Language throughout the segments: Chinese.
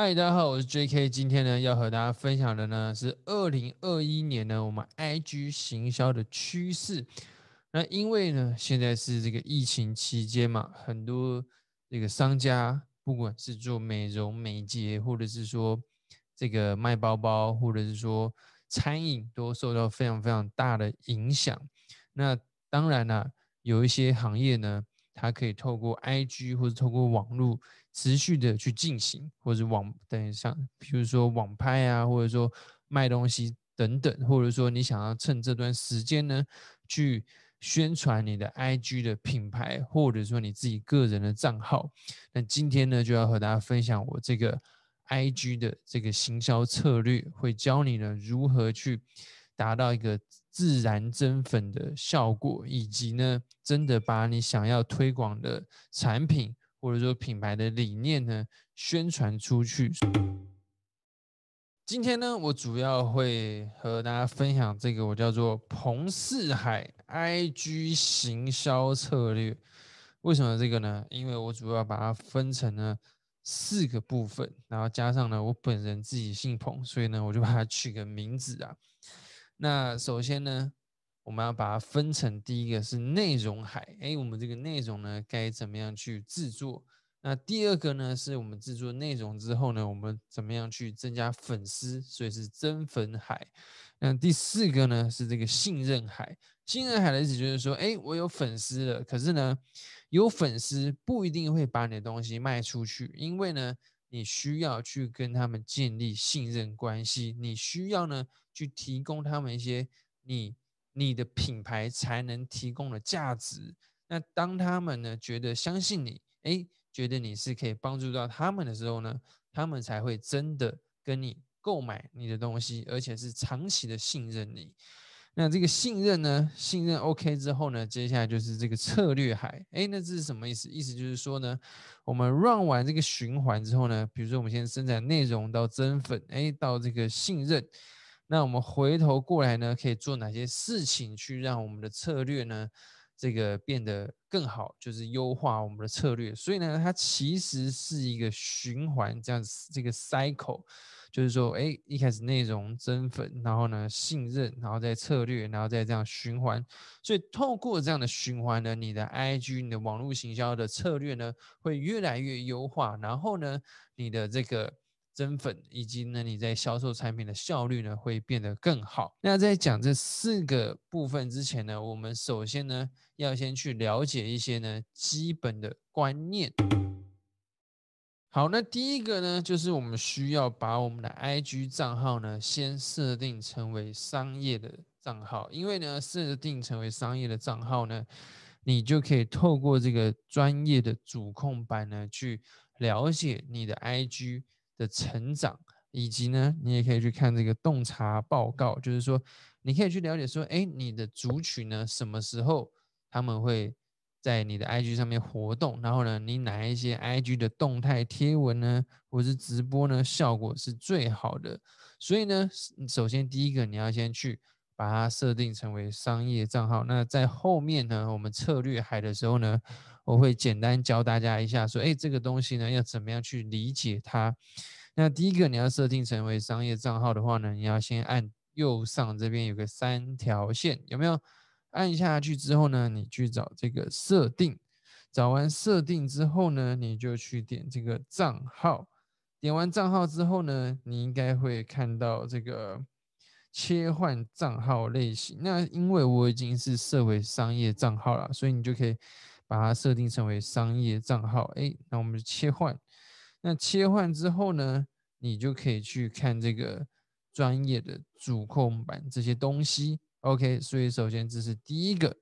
嗨，大家好，我是 J.K。今天呢，要和大家分享的呢是二零二一年呢我们 I.G 行销的趋势。那因为呢现在是这个疫情期间嘛，很多这个商家，不管是做美容美睫，或者是说这个卖包包，或者是说餐饮，都受到非常非常大的影响。那当然了，有一些行业呢。它可以透过 IG 或者透过网络持续的去进行，或者网等像，比如说网拍啊，或者说卖东西等等，或者说你想要趁这段时间呢，去宣传你的 IG 的品牌，或者说你自己个人的账号。那今天呢，就要和大家分享我这个 IG 的这个行销策略，会教你呢如何去达到一个。自然增粉的效果，以及呢，真的把你想要推广的产品或者说品牌的理念呢宣传出去。今天呢，我主要会和大家分享这个我叫做彭四海 IG 行销策略。为什么这个呢？因为我主要把它分成了四个部分，然后加上呢，我本人自己姓彭，所以呢，我就把它取个名字啊。那首先呢，我们要把它分成第一个是内容海，哎，我们这个内容呢该怎么样去制作？那第二个呢，是我们制作内容之后呢，我们怎么样去增加粉丝？所以是增粉海。那第四个呢，是这个信任海。信任海的意思就是说，哎，我有粉丝了，可是呢，有粉丝不一定会把你的东西卖出去，因为呢。你需要去跟他们建立信任关系，你需要呢去提供他们一些你你的品牌才能提供的价值。那当他们呢觉得相信你，哎，觉得你是可以帮助到他们的时候呢，他们才会真的跟你购买你的东西，而且是长期的信任你。那这个信任呢？信任 OK 之后呢？接下来就是这个策略海。哎，那这是什么意思？意思就是说呢，我们 run 完这个循环之后呢，比如说我们先生产内容到增粉，哎，到这个信任，那我们回头过来呢，可以做哪些事情去让我们的策略呢，这个变得更好，就是优化我们的策略。所以呢，它其实是一个循环，这样子这个 cycle。就是说，哎，一开始内容增粉，然后呢信任，然后再策略，然后再这样循环。所以透过这样的循环呢，你的 IG、你的网络行销的策略呢，会越来越优化。然后呢，你的这个增粉以及呢你在销售产品的效率呢，会变得更好。那在讲这四个部分之前呢，我们首先呢要先去了解一些呢基本的观念。好，那第一个呢，就是我们需要把我们的 IG 账号呢，先设定成为商业的账号，因为呢，设定成为商业的账号呢，你就可以透过这个专业的主控板呢，去了解你的 IG 的成长，以及呢，你也可以去看这个洞察报告，就是说，你可以去了解说，哎，你的族群呢，什么时候他们会。在你的 IG 上面活动，然后呢，你哪一些 IG 的动态贴文呢，或是直播呢，效果是最好的？所以呢，首先第一个你要先去把它设定成为商业账号。那在后面呢，我们策略海的时候呢，我会简单教大家一下，说，哎，这个东西呢要怎么样去理解它？那第一个你要设定成为商业账号的话呢，你要先按右上这边有个三条线，有没有？按下去之后呢，你去找这个设定，找完设定之后呢，你就去点这个账号，点完账号之后呢，你应该会看到这个切换账号类型。那因为我已经是设为商业账号了，所以你就可以把它设定成为商业账号。哎，那我们就切换，那切换之后呢，你就可以去看这个专业的主控板这些东西。OK，所以首先这是第一个，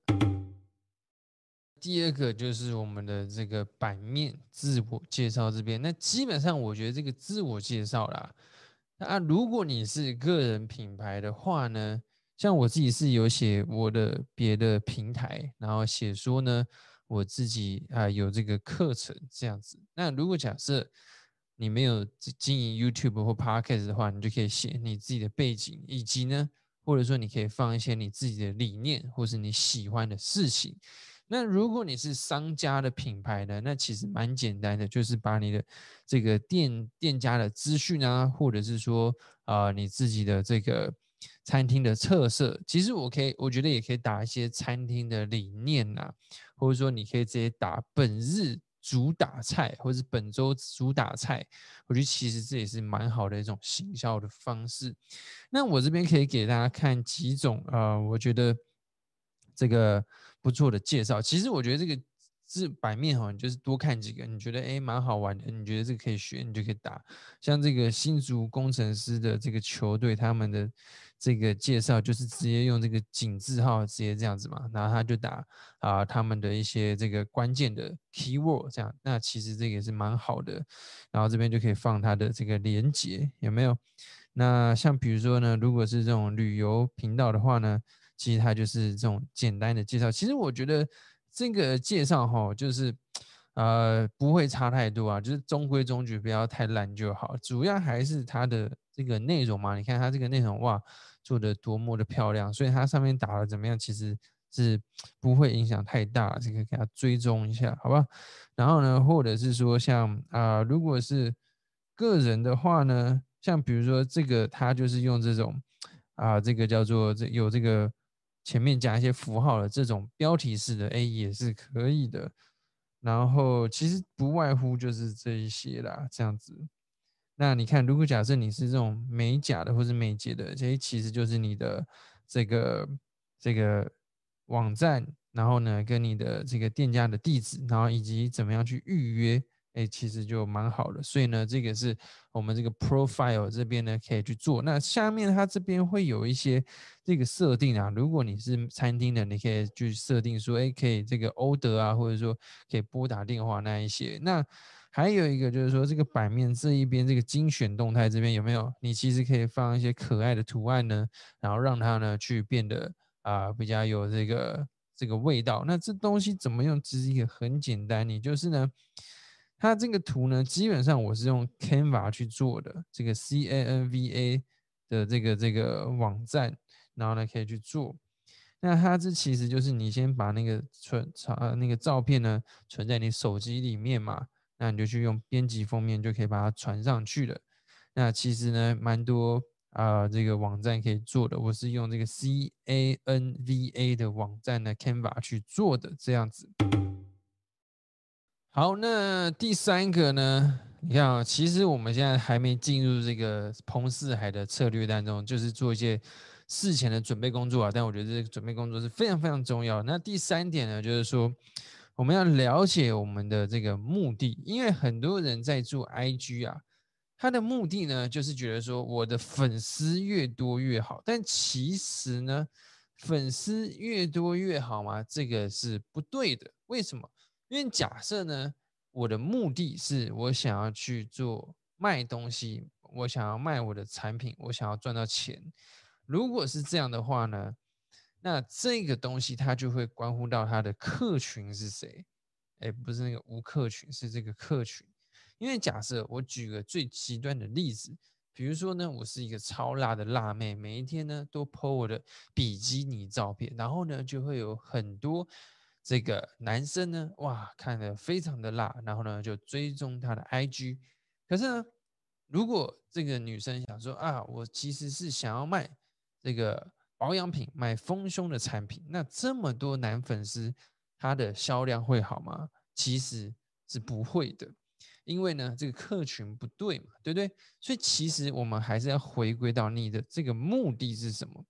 第二个就是我们的这个版面自我介绍这边。那基本上我觉得这个自我介绍啦，那如果你是个人品牌的话呢，像我自己是有写我的别的平台，然后写说呢我自己啊有这个课程这样子。那如果假设你没有经营 YouTube 或 Podcast 的话，你就可以写你自己的背景以及呢。或者说，你可以放一些你自己的理念，或是你喜欢的事情。那如果你是商家的品牌呢，那其实蛮简单的，就是把你的这个店店家的资讯啊，或者是说啊你自己的这个餐厅的特色，其实我可以，我觉得也可以打一些餐厅的理念呐，或者说你可以直接打本日主打菜，或是本周主打菜，我觉得其实这也是蛮好的一种行销的方式。那我这边可以给大家看几种啊，我觉得这个。不错的介绍，其实我觉得这个字版面哈，你就是多看几个，你觉得哎蛮好玩的，你觉得这个可以学，你就可以打。像这个新竹工程师的这个球队，他们的这个介绍就是直接用这个井字号直接这样子嘛，然后他就打啊他们的一些这个关键的 keyword 这样，那其实这个也是蛮好的。然后这边就可以放它的这个连接，有没有？那像比如说呢，如果是这种旅游频道的话呢？其实它就是这种简单的介绍。其实我觉得这个介绍哈，就是呃不会差太多啊，就是中规中矩，不要太烂就好。主要还是它的这个内容嘛。你看它这个内容哇，做的多么的漂亮，所以它上面打的怎么样，其实是不会影响太大。这个给它追踪一下，好吧？然后呢，或者是说像啊，如果是个人的话呢，像比如说这个，它就是用这种啊，这个叫做这有这个。前面加一些符号的这种标题式的 A 也是可以的，然后其实不外乎就是这一些啦，这样子。那你看，如果假设你是这种美甲的或者美睫的，这些其实就是你的这个这个网站，然后呢，跟你的这个店家的地址，然后以及怎么样去预约。哎，其实就蛮好的，所以呢，这个是我们这个 profile 这边呢可以去做。那下面它这边会有一些这个设定啊，如果你是餐厅的，你可以去设定说，哎，可以这个 order 啊，或者说可以拨打电话那一些。那还有一个就是说，这个版面这一边这个精选动态这边有没有？你其实可以放一些可爱的图案呢，然后让它呢去变得啊比较有这个这个味道。那这东西怎么用？其实也很简单，你就是呢。它这个图呢，基本上我是用 Canva 去做的，这个 C A N V A 的这个这个网站，然后呢可以去做。那它这其实就是你先把那个存啊那个照片呢存在你手机里面嘛，那你就去用编辑封面就可以把它传上去了。那其实呢蛮多啊这个网站可以做的，我是用这个 C A N V A 的网站的 Canva 去做的这样子。好，那第三个呢？你看啊，其实我们现在还没进入这个彭四海的策略当中，就是做一些事前的准备工作啊。但我觉得这个准备工作是非常非常重要。那第三点呢，就是说我们要了解我们的这个目的，因为很多人在做 IG 啊，他的目的呢，就是觉得说我的粉丝越多越好。但其实呢，粉丝越多越好吗？这个是不对的。为什么？因为假设呢，我的目的是我想要去做卖东西，我想要卖我的产品，我想要赚到钱。如果是这样的话呢，那这个东西它就会关乎到它的客群是谁？哎，不是那个无客群，是这个客群。因为假设我举个最极端的例子，比如说呢，我是一个超辣的辣妹，每一天呢都 po 我的比基尼照片，然后呢就会有很多。这个男生呢，哇，看得非常的辣，然后呢就追踪他的 IG。可是呢，如果这个女生想说啊，我其实是想要卖这个保养品，卖丰胸的产品，那这么多男粉丝，他的销量会好吗？其实是不会的，因为呢，这个客群不对嘛，对不对？所以其实我们还是要回归到你的这个目的是什么。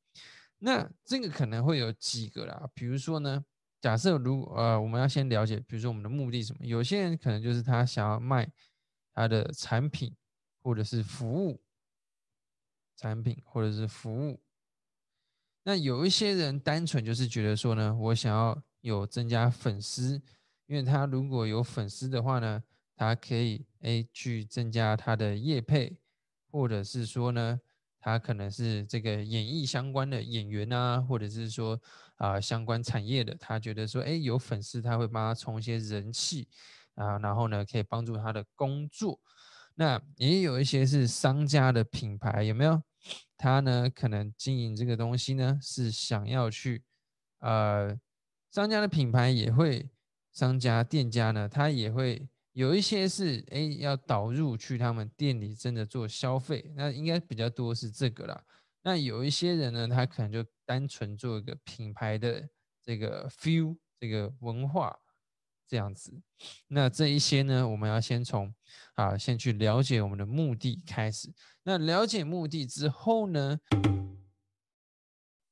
那这个可能会有几个啦，比如说呢。假设如呃，我们要先了解，比如说我们的目的什么？有些人可能就是他想要卖他的产品或者是服务，产品或者是服务。那有一些人单纯就是觉得说呢，我想要有增加粉丝，因为他如果有粉丝的话呢，他可以诶去增加他的业配，或者是说呢。他可能是这个演艺相关的演员啊，或者是说啊相关产业的，他觉得说，哎，有粉丝他会帮他充一些人气啊，然后呢可以帮助他的工作。那也有一些是商家的品牌，有没有？他呢可能经营这个东西呢是想要去呃商家的品牌也会，商家店家呢，他也会有一些是哎要导入去他们店里真的做消费，那应该比较多是这个啦。那有一些人呢，他可能就单纯做一个品牌的这个 feel，这个文化这样子。那这一些呢，我们要先从啊，先去了解我们的目的开始。那了解目的之后呢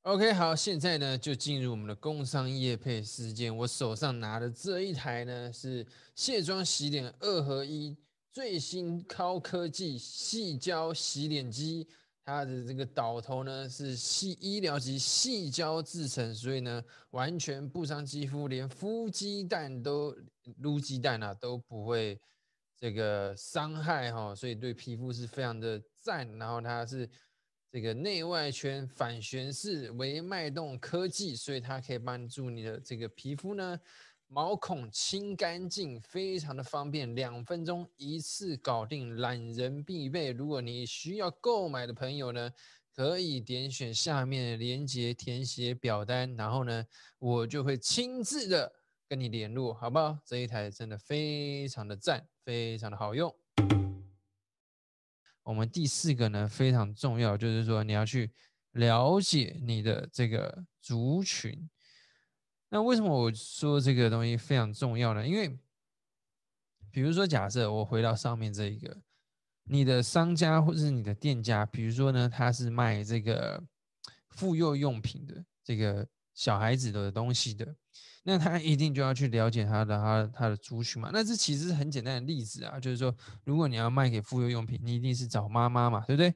？OK，好，现在呢就进入我们的工商业配时间。我手上拿的这一台呢是卸妆洗脸二合一最新高科技细胶洗脸机，它的这个导头呢是细医疗级细胶制成，所以呢完全不伤肌肤，连孵鸡蛋都撸鸡蛋啊都不会这个伤害哈，所以对皮肤是非常的赞。然后它是。这个内外圈反旋式微脉动科技，所以它可以帮助你的这个皮肤呢毛孔清干净，非常的方便，两分钟一次搞定，懒人必备。如果你需要购买的朋友呢，可以点选下面的链接填写表单，然后呢，我就会亲自的跟你联络，好不好？这一台真的非常的赞，非常的好用。我们第四个呢非常重要，就是说你要去了解你的这个族群。那为什么我说这个东西非常重要呢？因为比如说，假设我回到上面这一个，你的商家或者是你的店家，比如说呢，他是卖这个妇幼用品的，这个小孩子的东西的。那他一定就要去了解他的他他的族群嘛？那这其实是很简单的例子啊，就是说，如果你要卖给妇幼用品，你一定是找妈妈嘛，对不对？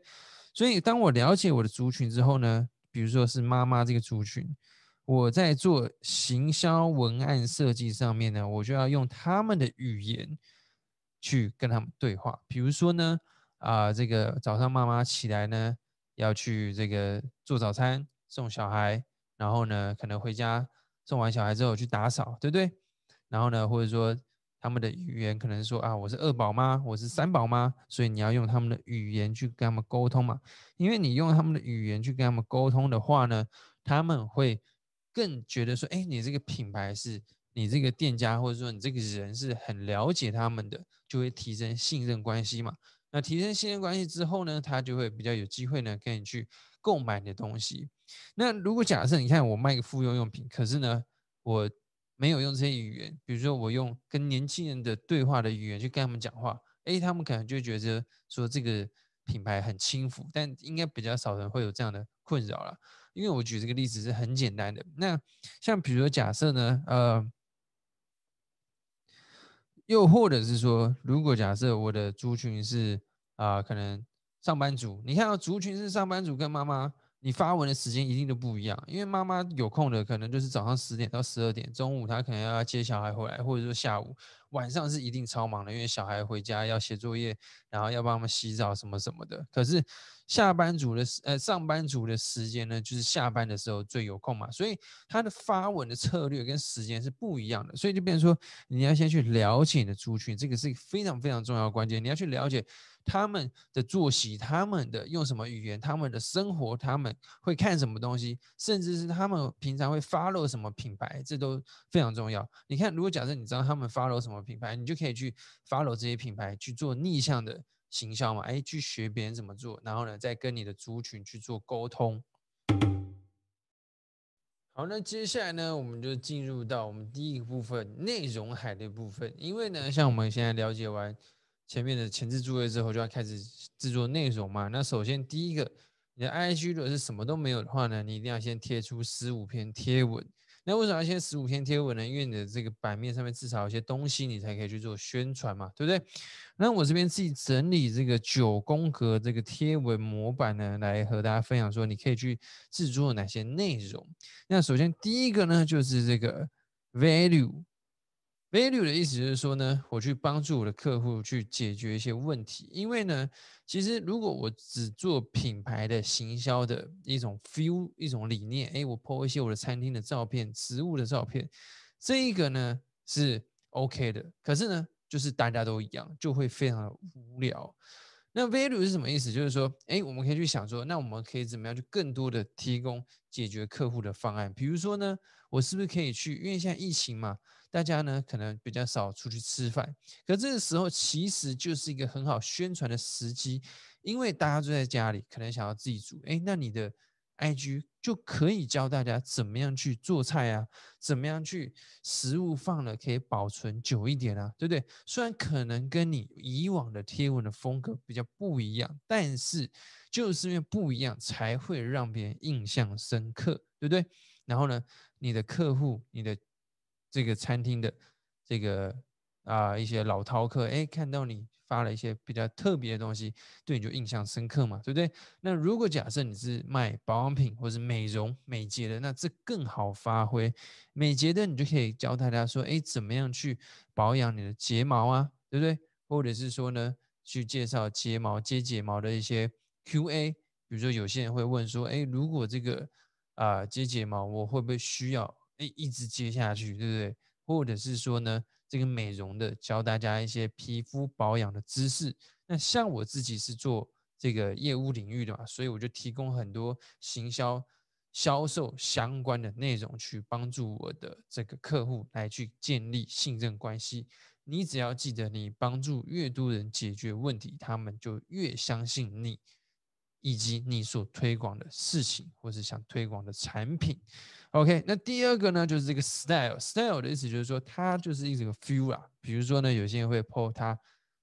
所以当我了解我的族群之后呢，比如说是妈妈这个族群，我在做行销文案设计上面呢，我就要用他们的语言去跟他们对话。比如说呢，啊，这个早上妈妈起来呢，要去这个做早餐送小孩，然后呢，可能回家。送完小孩之后去打扫，对不对？然后呢，或者说他们的语言可能说啊，我是二宝妈，我是三宝妈，所以你要用他们的语言去跟他们沟通嘛。因为你用他们的语言去跟他们沟通的话呢，他们会更觉得说，哎，你这个品牌是你这个店家，或者说你这个人是很了解他们的，就会提升信任关系嘛。那提升信任关系之后呢，他就会比较有机会呢跟你去购买你的东西。那如果假设你看我卖个妇幼用品，可是呢，我没有用这些语言，比如说我用跟年轻人的对话的语言去跟他们讲话，诶，他们可能就觉得说这个品牌很轻浮，但应该比较少人会有这样的困扰了。因为我举这个例子是很简单的。那像比如说假设呢，呃，又或者是说，如果假设我的族群是啊，可能上班族，你看到族群是上班族跟妈妈。你发文的时间一定都不一样，因为妈妈有空的可能就是早上十点到十二点，中午她可能要接小孩回来，或者说下午，晚上是一定超忙的，因为小孩回家要写作业，然后要帮他们洗澡什么什么的。可是下班族的呃上班族的时间呢，就是下班的时候最有空嘛，所以他的发文的策略跟时间是不一样的，所以就变成说你要先去了解你的族群，这个是非常非常重要的关键，你要去了解。他们的作息，他们的用什么语言，他们的生活，他们会看什么东西，甚至是他们平常会 follow 什么品牌，这都非常重要。你看，如果假设你知道他们 follow 什么品牌，你就可以去 follow 这些品牌去做逆向的行销嘛，哎，去学别人怎么做，然后呢，再跟你的族群去做沟通。好，那接下来呢，我们就进入到我们第一个部分内容海的部分，因为呢，像我们现在了解完。前面的前置作业之后，就要开始制作内容嘛。那首先第一个，你的 IG 如果是什么都没有的话呢，你一定要先贴出十五篇贴文。那为什么要先十五篇贴文呢？因为你的这个版面上面至少有些东西，你才可以去做宣传嘛，对不对？那我这边自己整理这个九宫格这个贴文模板呢，来和大家分享说，你可以去制作哪些内容。那首先第一个呢，就是这个 value。Value 的意思就是说呢，我去帮助我的客户去解决一些问题。因为呢，其实如果我只做品牌的行销的一种 feel 一种理念，哎，我 po 一些我的餐厅的照片、食物的照片，这一个呢是 OK 的。可是呢，就是大家都一样，就会非常的无聊。那 value 是什么意思？就是说，哎，我们可以去想说，那我们可以怎么样去更多的提供解决客户的方案？比如说呢，我是不是可以去？因为现在疫情嘛，大家呢可能比较少出去吃饭，可这个时候其实就是一个很好宣传的时机，因为大家坐在家里，可能想要自己煮。哎，那你的 IG 就可以教大家怎么样去做菜啊，怎么样去食物放了可以保存久一点啊，对不对？虽然可能跟你以往的贴文的风格比较不一样，但是就是因为不一样，才会让别人印象深刻，对不对？然后呢，你的客户，你的这个餐厅的这个啊一些老饕客，哎，看到你。发了一些比较特别的东西，对你就印象深刻嘛，对不对？那如果假设你是卖保养品或是美容美睫的，那这更好发挥。美睫的你就可以教大家说，哎，怎么样去保养你的睫毛啊，对不对？或者是说呢，去介绍睫毛接睫毛的一些 Q&A，比如说有些人会问说，哎，如果这个啊接睫毛，我会不会需要哎一直接下去，对不对？或者是说呢？这个美容的教大家一些皮肤保养的知识。那像我自己是做这个业务领域的嘛，所以我就提供很多行销、销售相关的内容，去帮助我的这个客户来去建立信任关系。你只要记得，你帮助越多人解决问题，他们就越相信你。以及你所推广的事情，或是想推广的产品，OK。那第二个呢，就是这个 style，style 的意思就是说，它就是一个 feel 啊。比如说呢，有些人会 po 他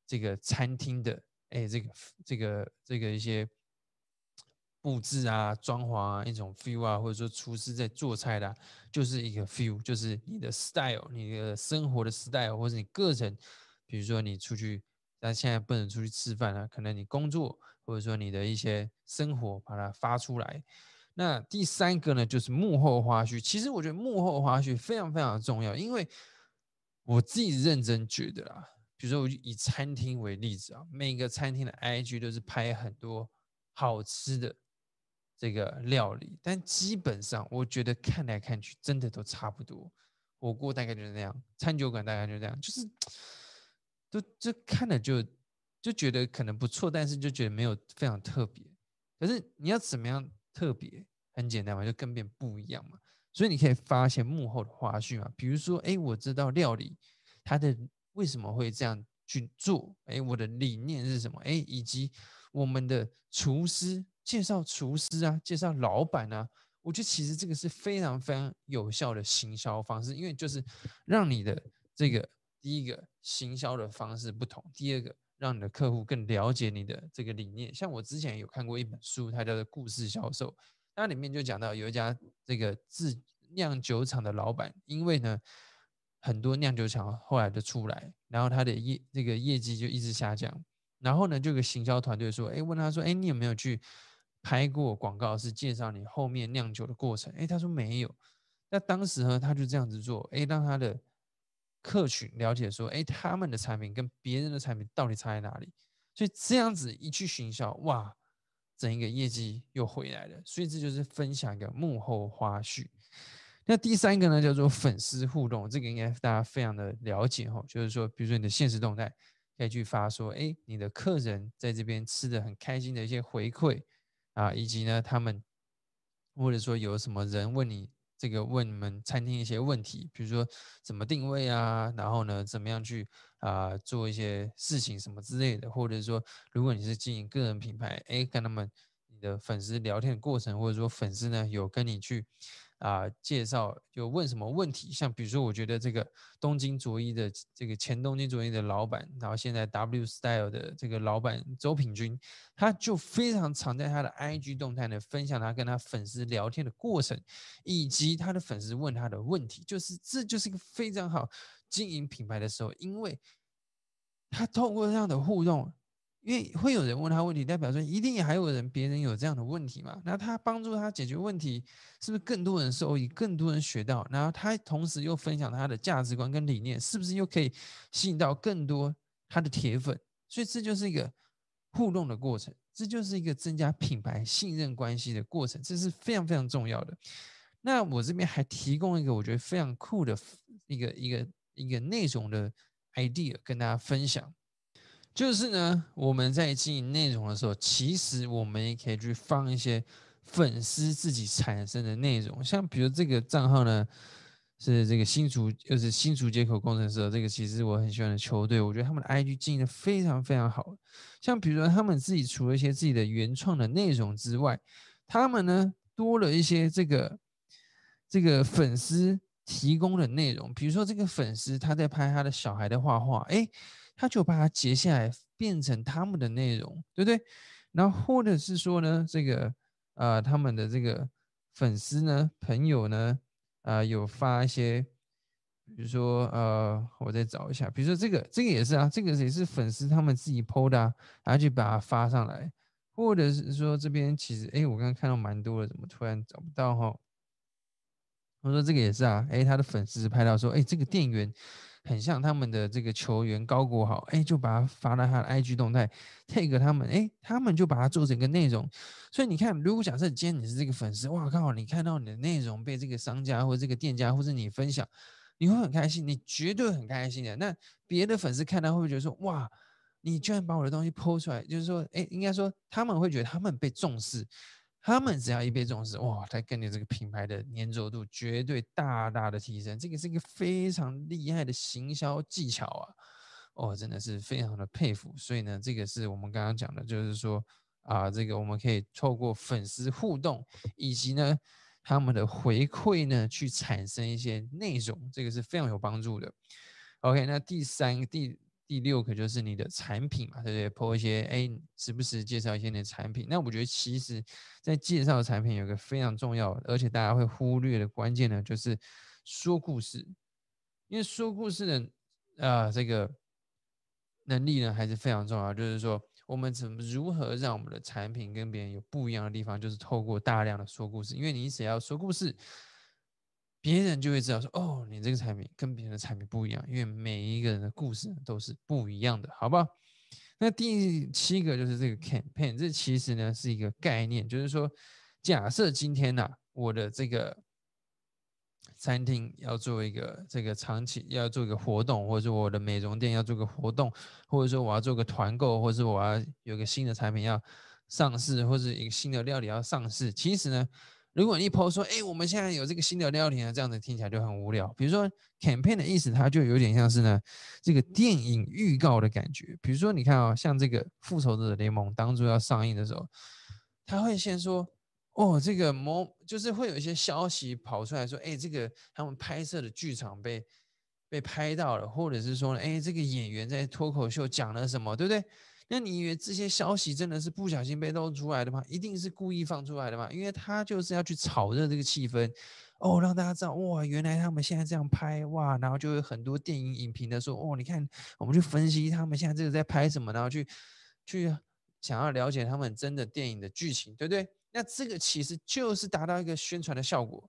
这个餐厅的，哎，这个这个这个一些布置啊、装潢啊，一种 feel 啊，或者说厨师在做菜的，就是一个 feel，就是你的 style，你的生活的 style，或者你个人，比如说你出去。但现在不能出去吃饭了，可能你工作或者说你的一些生活把它发出来。那第三个呢，就是幕后花絮。其实我觉得幕后花絮非常非常重要，因为我自己认真觉得啦，比如说我就以餐厅为例子啊，每个餐厅的 IG 都是拍很多好吃的这个料理，但基本上我觉得看来看去真的都差不多。火锅大概就是那样，餐酒馆大概就这样，就是。就就看了就就觉得可能不错，但是就觉得没有非常特别。可是你要怎么样特别？很简单嘛，就跟别人不一样嘛。所以你可以发现幕后的花絮嘛，比如说，哎，我知道料理它的为什么会这样去做，哎，我的理念是什么，哎，以及我们的厨师介绍厨师啊，介绍老板啊，我觉得其实这个是非常非常有效的行销方式，因为就是让你的这个。第一个行销的方式不同，第二个让你的客户更了解你的这个理念。像我之前有看过一本书，它叫做《故事销售》，那里面就讲到有一家这个制酿酒厂的老板，因为呢很多酿酒厂后来就出来，然后他的业这个业绩就一直下降，然后呢这个行销团队说，哎，问他说，哎，你有没有去拍过广告，是介绍你后面酿酒的过程？哎，他说没有。那当时呢他就这样子做，哎，让他的。客群了解说，哎，他们的产品跟别人的产品到底差在哪里？所以这样子一去行销，哇，整一个业绩又回来了。所以这就是分享一个幕后花絮。那第三个呢，叫做粉丝互动，这个应该大家非常的了解哈。就是说，比如说你的现实动态可以去发说，哎，你的客人在这边吃的很开心的一些回馈啊，以及呢，他们或者说有什么人问你。这个问你们餐厅一些问题，比如说怎么定位啊，然后呢，怎么样去啊做一些事情什么之类的，或者说如果你是经营个人品牌，哎，跟他们你的粉丝聊天的过程，或者说粉丝呢有跟你去。啊，介绍就问什么问题？像比如说，我觉得这个东京卓一的这个前东京卓一的老板，然后现在 W Style 的这个老板周品君，他就非常常在他的 IG 动态呢分享他跟他粉丝聊天的过程，以及他的粉丝问他的问题，就是这就是一个非常好经营品牌的时候，因为他透过这样的互动。因为会有人问他问题，代表说一定还有人别人有这样的问题嘛？那他帮助他解决问题，是不是更多人受益，更多人学到？然后他同时又分享他的价值观跟理念，是不是又可以吸引到更多他的铁粉？所以这就是一个互动的过程，这就是一个增加品牌信任关系的过程，这是非常非常重要的。那我这边还提供一个我觉得非常酷的一个一个一个内容的 idea 跟大家分享。就是呢，我们在经营内容的时候，其实我们也可以去放一些粉丝自己产生的内容，像比如这个账号呢，是这个新竹，就是新竹接口工程师，这个其实我很喜欢的球队，我觉得他们的 IG 经营的非常非常好。像比如说他们自己除了一些自己的原创的内容之外，他们呢多了一些这个这个粉丝提供的内容，比如说这个粉丝他在拍他的小孩的画画，哎。他就把它截下来变成他们的内容，对不对？然后或者是说呢，这个呃，他们的这个粉丝呢、朋友呢，啊，有发一些，比如说呃，我再找一下，比如说这个，这个也是啊，这个也是粉丝他们自己 PO 的，然后就把它发上来，或者是说这边其实，哎，我刚刚看到蛮多的，怎么突然找不到哈？我说这个也是啊，哎，他的粉丝拍到说，哎，这个店员。很像他们的这个球员高国豪，哎，就把它发到他的 IG 动态，take 他们，哎，他们就把它做成一个内容。所以你看，如果假设今天你是这个粉丝，哇靠，你看到你的内容被这个商家或这个店家或者你分享，你会很开心，你绝对很开心的。那别的粉丝看到会不会觉得说，哇，你居然把我的东西 PO 出来？就是说，哎，应该说他们会觉得他们被重视。他们只要一被重视，哇，他跟你这个品牌的粘着度绝对大大的提升。这个是一个非常厉害的行销技巧啊，哦，真的是非常的佩服。所以呢，这个是我们刚刚讲的，就是说啊，这个我们可以透过粉丝互动以及呢他们的回馈呢，去产生一些内容，这个是非常有帮助的。OK，那第三第。第六个就是你的产品嘛，对不对？播一些哎，时不时介绍一些你的产品。那我觉得其实，在介绍产品有个非常重要，而且大家会忽略的关键呢，就是说故事。因为说故事的啊，这个能力呢还是非常重要。就是说，我们怎么如何让我们的产品跟别人有不一样的地方，就是透过大量的说故事。因为你只要说故事。别人就会知道说，哦，你这个产品跟别人的产品不一样，因为每一个人的故事都是不一样的，好不好？那第七个就是这个 campaign，这其实呢是一个概念，就是说，假设今天呐，我的这个餐厅要做一个这个长期要做一个活动，或者说我的美容店要做个活动，或者说我要做个团购，或者我要有个新的产品要上市，或者一个新的料理要上市，其实呢。如果你一 po 说，哎，我们现在有这个新的料理啊，这样子听起来就很无聊。比如说 campaign 的意思，它就有点像是呢，这个电影预告的感觉。比如说，你看啊，像这个复仇者联盟当初要上映的时候，他会先说，哦，这个某就是会有一些消息跑出来说，哎，这个他们拍摄的剧场被被拍到了，或者是说，哎，这个演员在脱口秀讲了什么，对不对？那你以为这些消息真的是不小心被露出来的吗？一定是故意放出来的吗？因为他就是要去炒热这个气氛，哦，让大家知道哇，原来他们现在这样拍哇，然后就有很多电影影评的说，哦，你看，我们去分析他们现在这个在拍什么，然后去去想要了解他们真的电影的剧情，对不对？那这个其实就是达到一个宣传的效果。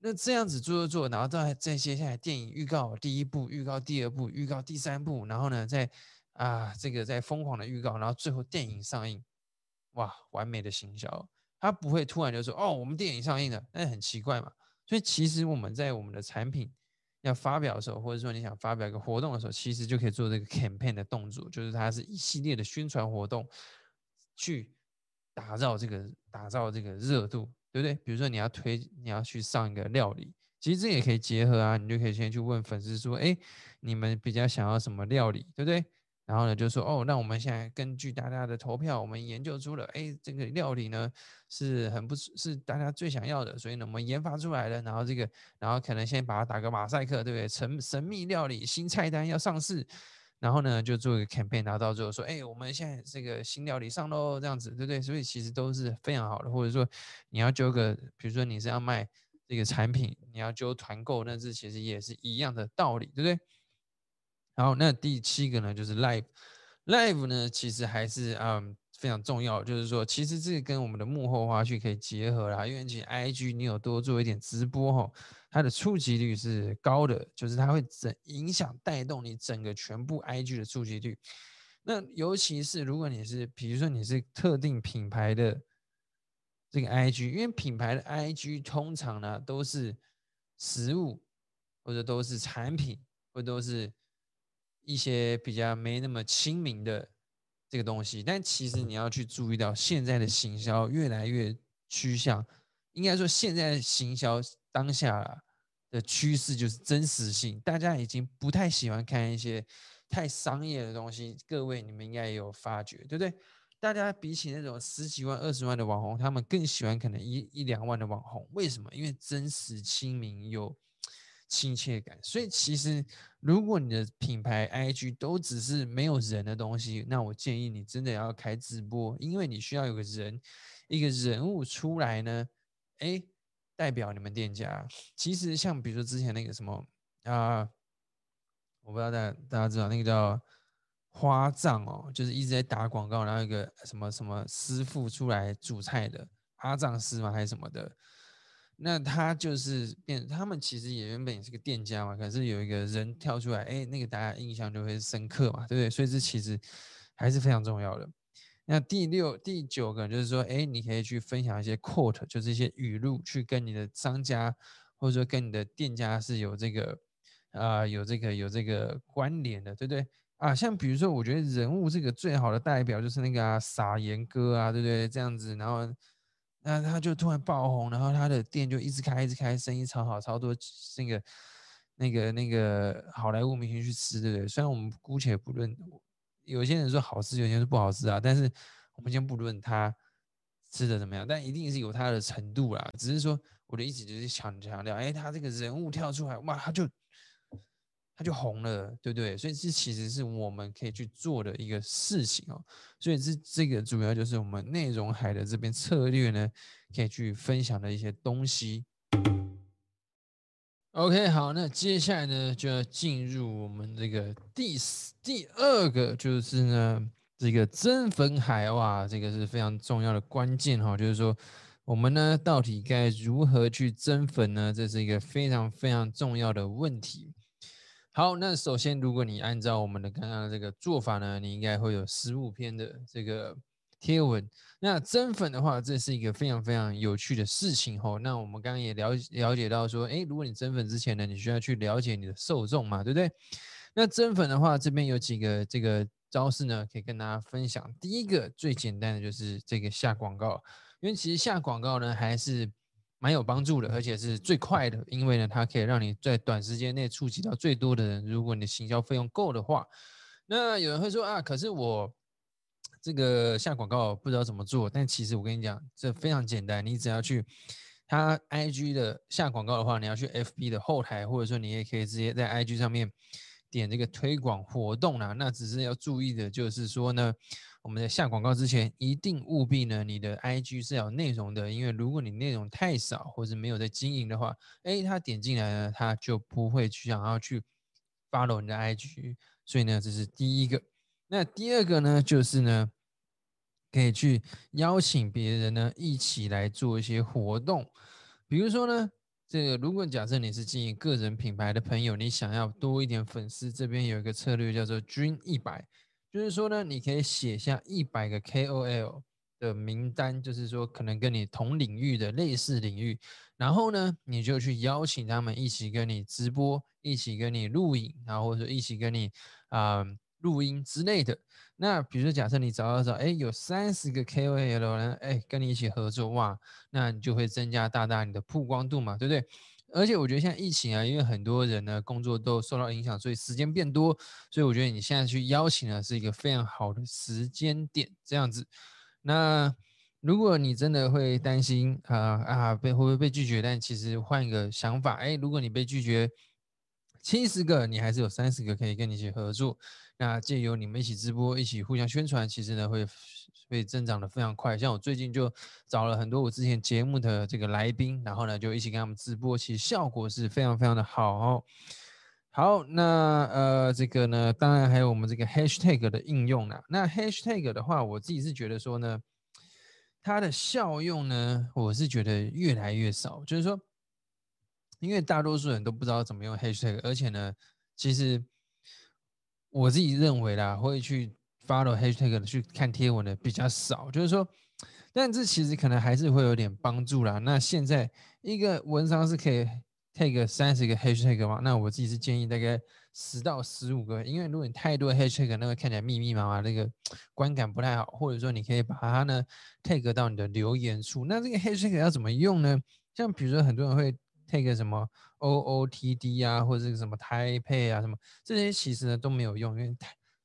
那这样子做做做，然后再再接下来电影预告第一部，预告第二部，预告第三部，然后呢再。啊，这个在疯狂的预告，然后最后电影上映，哇，完美的行销，他不会突然就说，哦，我们电影上映了，那很奇怪嘛。所以其实我们在我们的产品要发表的时候，或者说你想发表一个活动的时候，其实就可以做这个 campaign 的动作，就是它是一系列的宣传活动，去打造这个打造这个热度，对不对？比如说你要推，你要去上一个料理。其实这也可以结合啊，你就可以先去问粉丝说，哎，你们比较想要什么料理，对不对？然后呢，就说哦，那我们现在根据大家的投票，我们研究出了，哎，这个料理呢是很不是大家最想要的，所以呢，我们研发出来了。然后这个，然后可能先把它打个马赛克，对不对？神神秘料理新菜单要上市，然后呢，就做一个 campaign，拿到之后说，哎，我们现在这个新料理上喽，这样子，对不对？所以其实都是非常好的。或者说你要揪个，比如说你是要卖这个产品，你要揪团购，那这其实也是一样的道理，对不对？好，那第七个呢，就是 live，live 呢，其实还是嗯非常重要，就是说，其实这个跟我们的幕后花絮可以结合啦，因为其实 IG 你有多做一点直播哈，它的触及率是高的，就是它会整影响带动你整个全部 IG 的触及率。那尤其是如果你是，比如说你是特定品牌的这个 IG，因为品牌的 IG 通常呢都是实物或者都是产品或都是。一些比较没那么亲民的这个东西。但其实你要去注意到，现在的行销越来越趋向，应该说现在行销当下的趋势就是真实性，大家已经不太喜欢看一些太商业的东西。各位你们应该也有发觉，对不对？大家比起那种十几万、二十万的网红，他们更喜欢可能一一两万的网红。为什么？因为真实、亲民有亲切感。所以其实，如果你的品牌 IG 都只是没有人的东西，那我建议你真的要开直播，因为你需要有个人，一个人物出来呢，哎，代表你们店家。其实像比如说之前那个什么啊，我不知道大大家知道那个叫。花藏哦，就是一直在打广告，然后一个什么什么师傅出来煮菜的阿藏师嘛，还是什么的，那他就是变，他们其实也原本也是个店家嘛，可是有一个人跳出来，哎，那个大家印象就会深刻嘛，对不对？所以这其实还是非常重要的。那第六、第九个就是说，哎，你可以去分享一些 quote，就是一些语录，去跟你的商家或者说跟你的店家是有这个啊，有这个有这个关联的，对不对？啊，像比如说，我觉得人物这个最好的代表就是那个啊，撒盐哥啊，对不对？这样子，然后那他就突然爆红，然后他的店就一直开，一直开，生意超好，超多那个那个那个好莱坞明星去吃，对不对？虽然我们姑且不论，有些人说好吃，有些人说不好吃啊，但是我们先不论他吃的怎么样，但一定是有他的程度啦。只是说我的意思就是强强调，哎，他这个人物跳出来，哇，他就。它就红了，对不对？所以这其实是我们可以去做的一个事情哦。所以这这个主要就是我们内容海的这边策略呢，可以去分享的一些东西。OK，好，那接下来呢就要进入我们这个第第二个，就是呢这个增粉海哇，这个是非常重要的关键哈，就是说我们呢到底该如何去增粉呢？这是一个非常非常重要的问题。好，那首先，如果你按照我们的刚刚的这个做法呢，你应该会有十五篇的这个贴文。那增粉的话，这是一个非常非常有趣的事情吼。那我们刚刚也了了解到说，诶，如果你增粉之前呢，你需要去了解你的受众嘛，对不对？那增粉的话，这边有几个这个招式呢，可以跟大家分享。第一个最简单的就是这个下广告，因为其实下广告呢，还是。蛮有帮助的，而且是最快的，因为呢，它可以让你在短时间内触及到最多的人。如果你的行销费用够的话，那有人会说啊，可是我这个下广告不知道怎么做。但其实我跟你讲，这非常简单，你只要去它 IG 的下广告的话，你要去 FB 的后台，或者说你也可以直接在 IG 上面点这个推广活动啦。那只是要注意的就是说呢。我们在下广告之前，一定务必呢，你的 IG 是有内容的，因为如果你内容太少或者没有在经营的话，哎，他点进来呢，他就不会去想要去 follow 你的 IG，所以呢，这是第一个。那第二个呢，就是呢，可以去邀请别人呢一起来做一些活动，比如说呢，这个如果假设你是经营个人品牌的朋友，你想要多一点粉丝，这边有一个策略叫做均一百。就是说呢，你可以写下一百个 KOL 的名单，就是说可能跟你同领域的类似领域，然后呢，你就去邀请他们一起跟你直播，一起跟你录影，然后或者说一起跟你啊录音之类的。那比如说假设你找到找，哎，有三十个 KOL 呢，哎，跟你一起合作，哇，那你就会增加大大你的曝光度嘛，对不对？而且我觉得现在疫情啊，因为很多人呢工作都受到影响，所以时间变多，所以我觉得你现在去邀请呢是一个非常好的时间点，这样子。那如果你真的会担心啊啊被会不会被拒绝，但其实换一个想法，哎，如果你被拒绝七十个，你还是有三十个可以跟你一起合作。那借由你们一起直播，一起互相宣传，其实呢会。会增长的非常快，像我最近就找了很多我之前节目的这个来宾，然后呢就一起跟他们直播，其实效果是非常非常的好哦。好，那呃这个呢，当然还有我们这个 hashtag 的应用啦。那 hashtag 的话，我自己是觉得说呢，它的效用呢，我是觉得越来越少，就是说，因为大多数人都不知道怎么用 hashtag，而且呢，其实我自己认为啦，会去。Follow hashtag 去看贴文的比较少，就是说，但这其实可能还是会有点帮助啦。那现在一个文章是可以 take 三十个 hashtag 吗？那我自己是建议大概十到十五个，因为如果你太多 hashtag，那会看起来密密麻麻，那个观感不太好。或者说你可以把它呢 take 到你的留言处。那这个 hashtag 要怎么用呢？像比如说很多人会 take 什么 OOTD 啊，或者是什么 Taipei 啊，什么这些其实呢都没有用，因为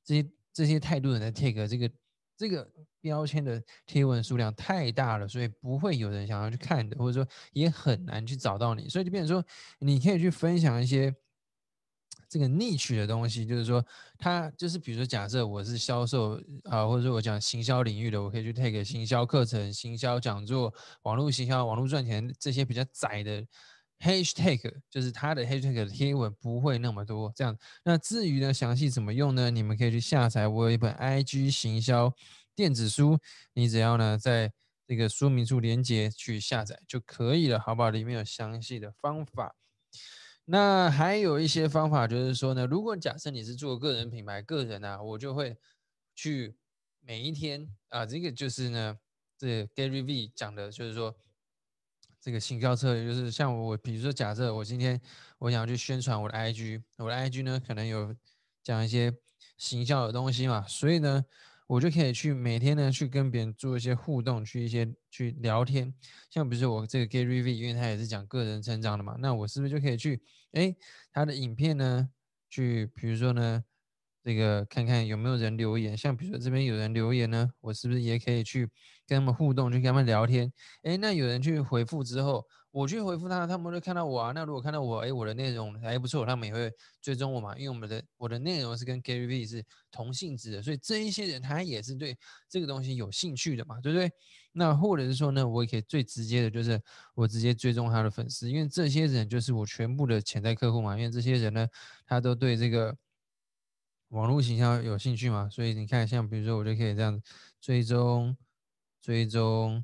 这些这些太多人的 take 这个这个标签的贴文数量太大了，所以不会有人想要去看的，或者说也很难去找到你。所以就变成说，你可以去分享一些这个 niche 的东西，就是说它就是比如说假设我是销售啊，或者说我讲行销领域的，我可以去 take 行销课程、行销讲座、网络行销、网络赚钱这些比较窄的。Hashtag 就是它的 Hashtag 的贴文不会那么多，这样。那至于呢，详细怎么用呢？你们可以去下载我有一本 IG 行销电子书，你只要呢在这个说明处连接去下载就可以了，好不好？里面有详细的方法。那还有一些方法，就是说呢，如果假设你是做个人品牌，个人啊，我就会去每一天啊，这个就是呢，这 Gary V 讲的，就是说。这个行销策略就是像我，比如说假设我今天我想要去宣传我的 IG，我的 IG 呢可能有讲一些行销的东西嘛，所以呢我就可以去每天呢去跟别人做一些互动，去一些去聊天。像比如说我这个 Gary V，因为他也是讲个人成长的嘛，那我是不是就可以去哎他的影片呢去，比如说呢这个看看有没有人留言，像比如说这边有人留言呢，我是不是也可以去？跟他们互动，去跟他们聊天，哎，那有人去回复之后，我去回复他，他们会看到我啊。那如果看到我，哎，我的内容还不错，他们也会追踪我嘛。因为我们的我的内容是跟 Gary V 是同性质的，所以这一些人他也是对这个东西有兴趣的嘛，对不对？那或者是说呢，我也可以最直接的就是我直接追踪他的粉丝，因为这些人就是我全部的潜在客户嘛。因为这些人呢，他都对这个网络形象有兴趣嘛，所以你看，像比如说我就可以这样追踪。追踪，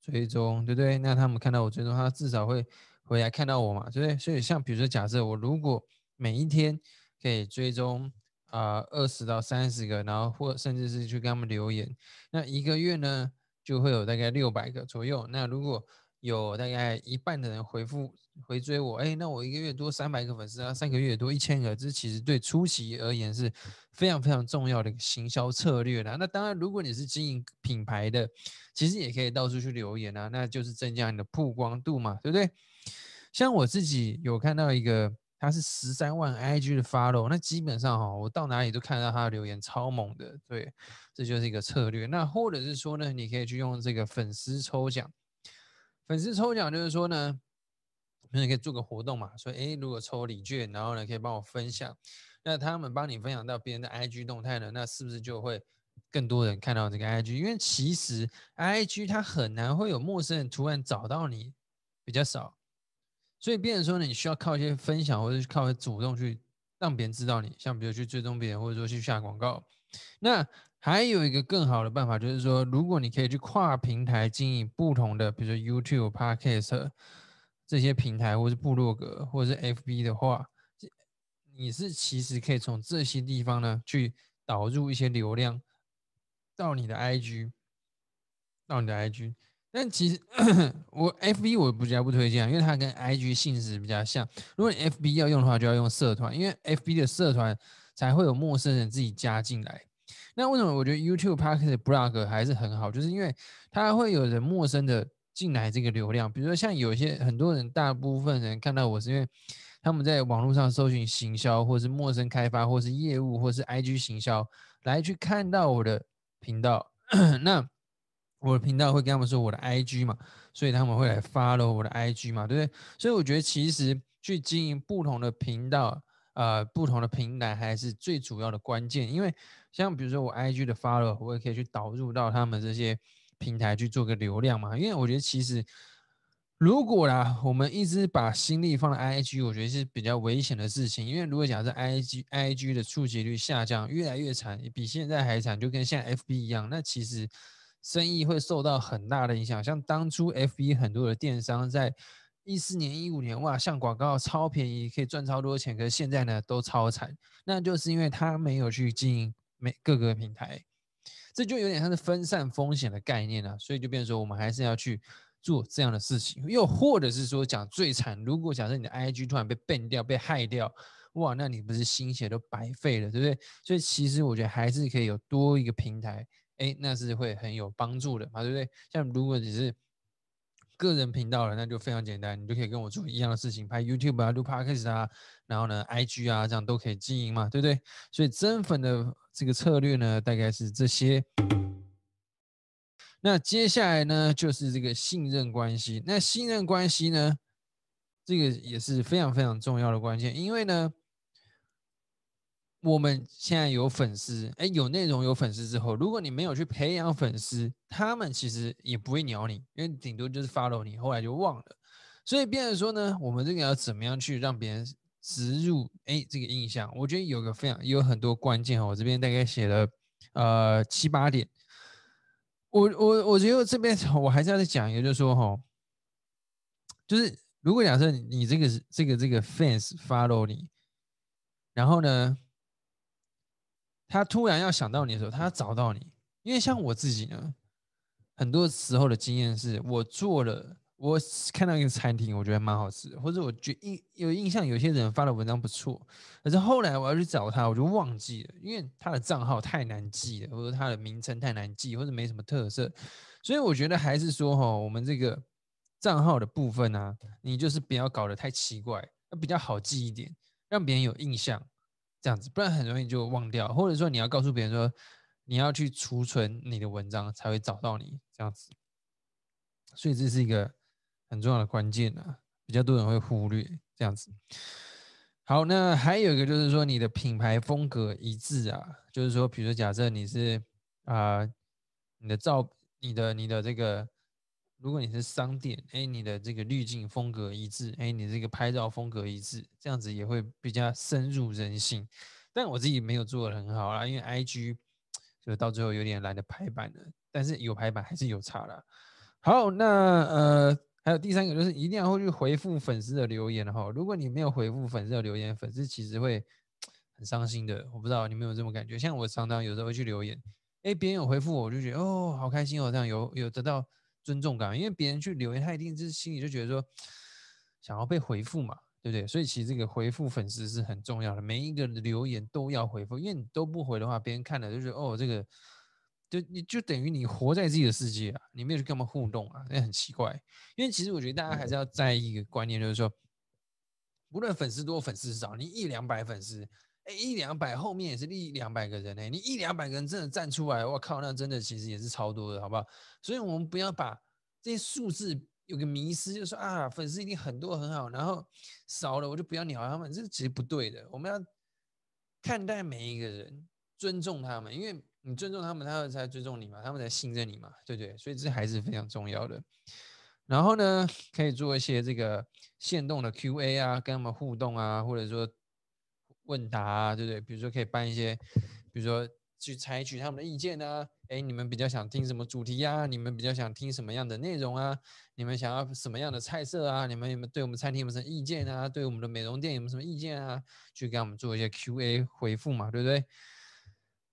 追踪，对不对？那他们看到我追踪，他至少会回来看到我嘛，对不对？所以像比如说，假设我如果每一天可以追踪啊二十到三十个，然后或甚至是去跟他们留言，那一个月呢就会有大概六百个左右。那如果有大概一半的人回复回追我，哎，那我一个月多三百个粉丝啊，三个月多一千个，这其实对初期而言是非常非常重要的一个行销策略的。那当然，如果你是经营品牌的，其实也可以到处去留言啊，那就是增加你的曝光度嘛，对不对？像我自己有看到一个，他是十三万 IG 的 follow，那基本上哈，我到哪里都看到他的留言超猛的，对，这就是一个策略。那或者是说呢，你可以去用这个粉丝抽奖。粉丝抽奖就是说呢，你可以做个活动嘛，说诶，如果抽礼券，然后呢可以帮我分享，那他们帮你分享到别人的 IG 动态呢，那是不是就会更多人看到这个 IG？因为其实 IG 它很难会有陌生人突然找到你，比较少，所以变成说呢，你需要靠一些分享，或者是靠主动去让别人知道你，像比如去追踪别人，或者说去下广告，那。还有一个更好的办法，就是说，如果你可以去跨平台经营不同的，比如说 YouTube、Podcast 这些平台，或是部落格，或者是 FB 的话，你是其实可以从这些地方呢去导入一些流量到你的 IG，到你的 IG。但其实 我 FB 我比较不推荐，因为它跟 IG 性质比较像。如果你 FB 要用的话，就要用社团，因为 FB 的社团才会有陌生人自己加进来。那为什么我觉得 YouTube、p a r k e t Blog 还是很好？就是因为它会有人陌生的进来这个流量，比如说像有些很多人，大部分人看到我是因为他们在网络上搜寻行销，或是陌生开发，或是业务，或是 IG 行销，来去看到我的频道。那我的频道会跟他们说我的 IG 嘛，所以他们会来 follow 我的 IG 嘛，对不对？所以我觉得其实去经营不同的频道。呃，不同的平台还是最主要的关键，因为像比如说我 IG 的 follow，我也可以去导入到他们这些平台去做个流量嘛。因为我觉得其实如果啦，我们一直把心力放在 IG，我觉得是比较危险的事情。因为如果假设 IG IG 的触及率下降，越来越惨，比现在还惨，就跟现在 FB 一样，那其实生意会受到很大的影响。像当初 FB 很多的电商在一四年、一五年，哇，像广告超便宜，可以赚超多钱。可是现在呢，都超惨，那就是因为他没有去经营每各个平台，这就有点像是分散风险的概念了。所以就变成说，我们还是要去做这样的事情。又或者是说，讲最惨，如果假设你的 IG 突然被 ban 掉、被害掉，哇，那你不是心血都白费了，对不对？所以其实我觉得还是可以有多一个平台，哎，那是会很有帮助的嘛，对不对？像如果只是个人频道了，那就非常简单，你就可以跟我做一样的事情，拍 YouTube 啊，录 Podcast 啊，然后呢，IG 啊，这样都可以经营嘛，对不对？所以增粉的这个策略呢，大概是这些。那接下来呢，就是这个信任关系。那信任关系呢，这个也是非常非常重要的关键，因为呢，我们现在有粉丝，哎，有内容有粉丝之后，如果你没有去培养粉丝，他们其实也不会鸟你，因为顶多就是 follow 你，后来就忘了。所以，变成说呢，我们这个要怎么样去让别人植入哎这个印象？我觉得有个非常有很多关键哈，我这边大概写了呃七八点。我我我觉得这边我还是要再讲一个，就是说哈，就是如果假设你这个这个这个 fans follow 你，然后呢，他突然要想到你的时候，他要找到你，因为像我自己呢，很多时候的经验是我做了。我看到一个餐厅，我觉得蛮好吃，或者我觉印有印象，有些人发的文章不错，可是后来我要去找他，我就忘记了，因为他的账号太难记了，或者他的名称太难记，或者没什么特色，所以我觉得还是说哈，我们这个账号的部分呢，你就是不要搞得太奇怪，要比较好记一点，让别人有印象，这样子，不然很容易就忘掉，或者说你要告诉别人说，你要去储存你的文章才会找到你这样子，所以这是一个。很重要的关键啊，比较多人会忽略这样子。好，那还有一个就是说，你的品牌风格一致啊，就是说，比如说假设你是啊，你的照、你的、你的这个，如果你是商店，哎，你的这个滤镜风格一致，哎，你这个拍照风格一致，这样子也会比较深入人心。但我自己没有做的很好啦，因为 IG 就到最后有点懒得排版了，但是有排版还是有差啦。好，那呃。还有第三个就是一定要会去回复粉丝的留言哈。如果你没有回复粉丝的留言，粉丝其实会很伤心的。我不知道你们有这种感觉，像我常常有时候会去留言，哎，别人有回复，我就觉得哦，好开心哦，这样有有得到尊重感。因为别人去留言，他一定是心里就觉得说想要被回复嘛，对不对？所以其实这个回复粉丝是很重要的，每一个留言都要回复，因为你都不回的话，别人看了就觉得哦，这个。就你就等于你活在自己的世界啊，你没有去跟他们互动啊，那很奇怪。因为其实我觉得大家还是要在意一个观念，就是说，无论粉丝多粉丝少，你一两百粉丝，哎，一两百后面也是一两百个人哎，你一两百个人真的站出来，我靠，那真的其实也是超多的，好不好？所以我们不要把这些数字有个迷失，就是说啊，粉丝一定很多很好，然后少了我就不要鸟他们，这其实不对的。我们要看待每一个人，尊重他们，因为。你尊重他们，他们才尊重你嘛，他们才信任你嘛，对不对？所以这还是非常重要的。然后呢，可以做一些这个线动的 Q&A 啊，跟他们互动啊，或者说问答啊，对不对？比如说可以办一些，比如说去采取他们的意见啊，哎，你们比较想听什么主题呀？你们比较想听什么样的内容啊？你们想要什么样的菜色啊？你们有没有对我们餐厅有什么意见啊？对我们的美容店有没有什么意见啊？去给我们做一些 Q&A 回复嘛，对不对？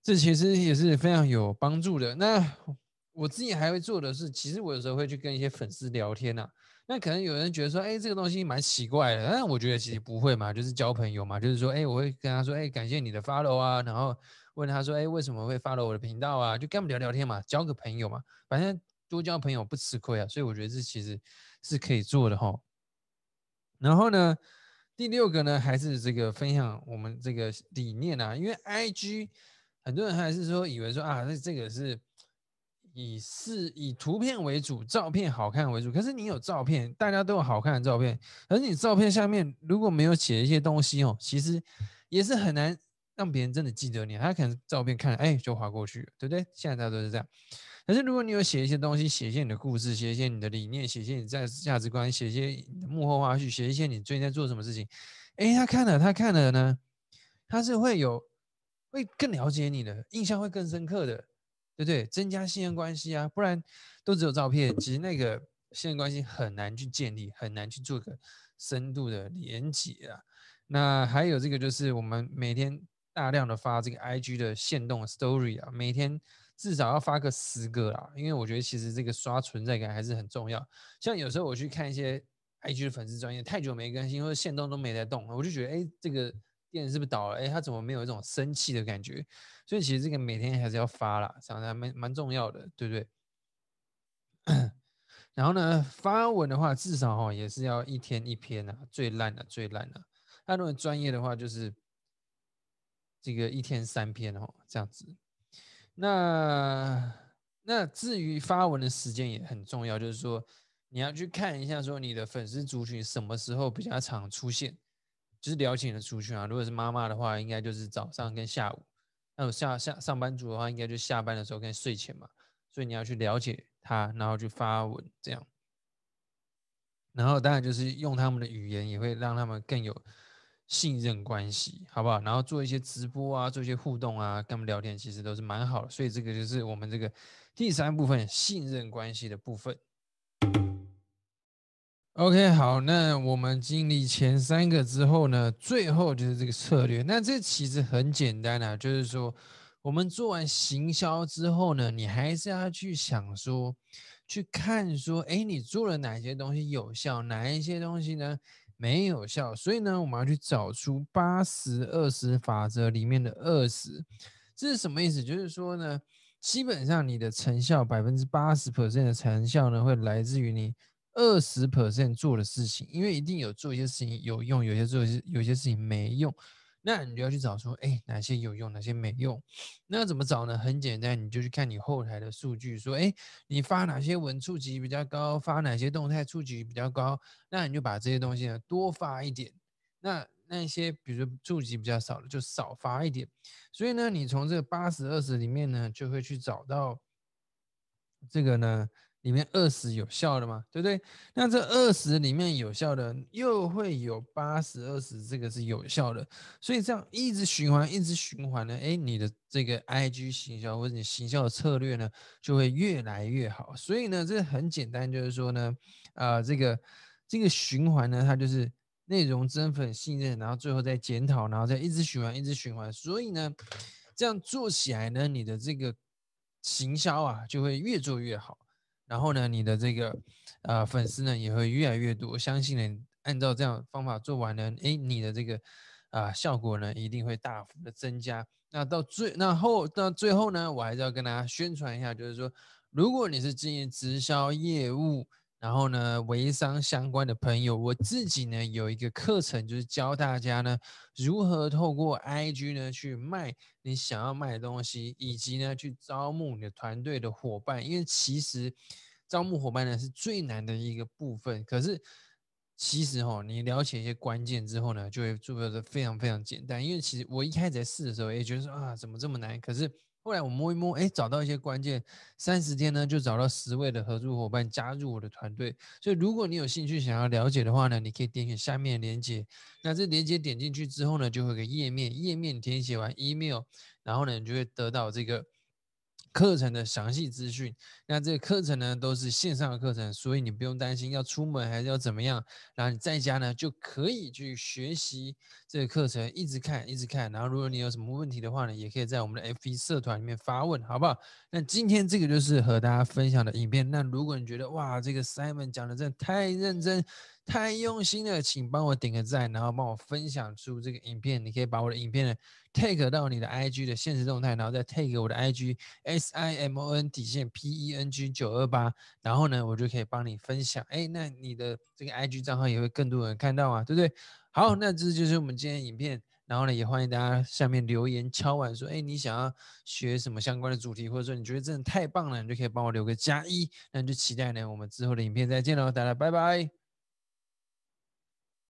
这其实也是非常有帮助的。那我自己还会做的是，其实我有时候会去跟一些粉丝聊天呐。那可能有人觉得说，哎，这个东西蛮奇怪的。但我觉得其实不会嘛，就是交朋友嘛。就是说，哎，我会跟他说，哎，感谢你的 follow 啊，然后问他说，哎，为什么会 follow 我的频道啊？就跟他们聊聊天嘛，交个朋友嘛。反正多交朋友不吃亏啊。所以我觉得这其实是可以做的哈。然后呢，第六个呢，还是这个分享我们这个理念啊，因为 IG。很多人还是说以为说啊，那这个是以是以图片为主，照片好看为主。可是你有照片，大家都有好看的照片，而你照片下面如果没有写一些东西哦，其实也是很难让别人真的记得你。他可能照片看了，哎，就划过去了，对不对？现在大家都是这样。可是如果你有写一些东西，写一些你的故事，写一些你的理念，写一些你在价值观，写一些幕后花絮，写一些你最近在做什么事情，哎，他看了，他看了呢，他是会有。会更了解你的印象会更深刻的，对不对？增加信任关系啊，不然都只有照片，其实那个信任关系很难去建立，很难去做个深度的连接啊。那还有这个就是我们每天大量的发这个 IG 的限动 Story 啊，每天至少要发个十个啦，因为我觉得其实这个刷存在感还是很重要。像有时候我去看一些 IG 的粉丝专业太久没更新，或者限动都没在动，我就觉得哎这个。电是不是倒了？哎，他怎么没有一种生气的感觉？所以其实这个每天还是要发啦，这样还蛮蛮重要的，对不对？然后呢，发文的话，至少哈也是要一天一篇啊，最烂的最烂的。那如果专业的话，就是这个一天三篇哦，这样子。那那至于发文的时间也很重要，就是说你要去看一下，说你的粉丝族群什么时候比较常出现，就是了解你的族群啊。如果是妈妈的话，应该就是早上跟下午；那有下下上班族的话，应该就下班的时候跟睡前嘛。所以你要去了解他，然后去发文这样。然后当然就是用他们的语言，也会让他们更有。信任关系，好不好？然后做一些直播啊，做一些互动啊，跟他们聊天，其实都是蛮好的。所以这个就是我们这个第三部分信任关系的部分。OK，好，那我们经历前三个之后呢，最后就是这个策略。那这其实很简单啊，就是说我们做完行销之后呢，你还是要去想说，去看说，哎，你做了哪些东西有效，哪一些东西呢？没有效，所以呢，我们要去找出八十二十法则里面的二十，这是什么意思？就是说呢，基本上你的成效百分之八十 percent 的成效呢，会来自于你二十 percent 做的事情，因为一定有做一些事情有用，有些做一些有些事情没用。那你就要去找说，哎，哪些有用，哪些没用？那怎么找呢？很简单，你就去看你后台的数据，说，哎，你发哪些文触及比较高，发哪些动态触及比较高，那你就把这些东西呢多发一点。那那些比如触及比较少的，就少发一点。所以呢，你从这个八十二十里面呢，就会去找到这个呢。里面二十有效的嘛？对不对？那这二十里面有效的，又会有八十二十，这个是有效的。所以这样一直循环，一直循环呢，哎，你的这个 IG 行销或者你行销的策略呢，就会越来越好。所以呢，这很简单，就是说呢，啊，这个这个循环呢，它就是内容增粉信任，然后最后再检讨，然后再一直循环，一直循环。所以呢，这样做起来呢，你的这个行销啊，就会越做越好。然后呢，你的这个呃粉丝呢也会越来越多。相信呢，按照这样方法做完呢，诶，你的这个啊效果呢一定会大幅的增加。那到最那后那最后呢，我还是要跟大家宣传一下，就是说，如果你是经营直销业务。然后呢，微商相关的朋友，我自己呢有一个课程，就是教大家呢如何透过 IG 呢去卖你想要卖的东西，以及呢去招募你的团队的伙伴。因为其实招募伙伴呢是最难的一个部分，可是其实哈，你了解一些关键之后呢，就会做的非常非常简单。因为其实我一开始在试的时候也觉得说啊，怎么这么难？可是后来我摸一摸，哎，找到一些关键，三十天呢就找到十位的合作伙伴加入我的团队。所以如果你有兴趣想要了解的话呢，你可以点选下面的链接。那这链接点进去之后呢，就会有个页面，页面填写完 email，然后呢你就会得到这个。课程的详细资讯，那这个课程呢都是线上的课程，所以你不用担心要出门还是要怎么样，然后你在家呢就可以去学习这个课程，一直看一直看。然后如果你有什么问题的话呢，也可以在我们的 F 一社团里面发问，好不好？那今天这个就是和大家分享的影片。那如果你觉得哇，这个 Simon 讲的真的太认真。太用心了，请帮我点个赞，然后帮我分享出这个影片。你可以把我的影片呢 take 到你的 IG 的现实动态，然后再 take 我的 IG S I M O N 底线 P E N G 九二八，然后呢，我就可以帮你分享。哎，那你的这个 IG 账号也会更多人看到啊，对不对？好，那这就是我们今天影片。然后呢，也欢迎大家下面留言敲完说，哎，你想要学什么相关的主题，或者说你觉得真的太棒了，你就可以帮我留个加一。那就期待呢，我们之后的影片再见喽，大家拜拜。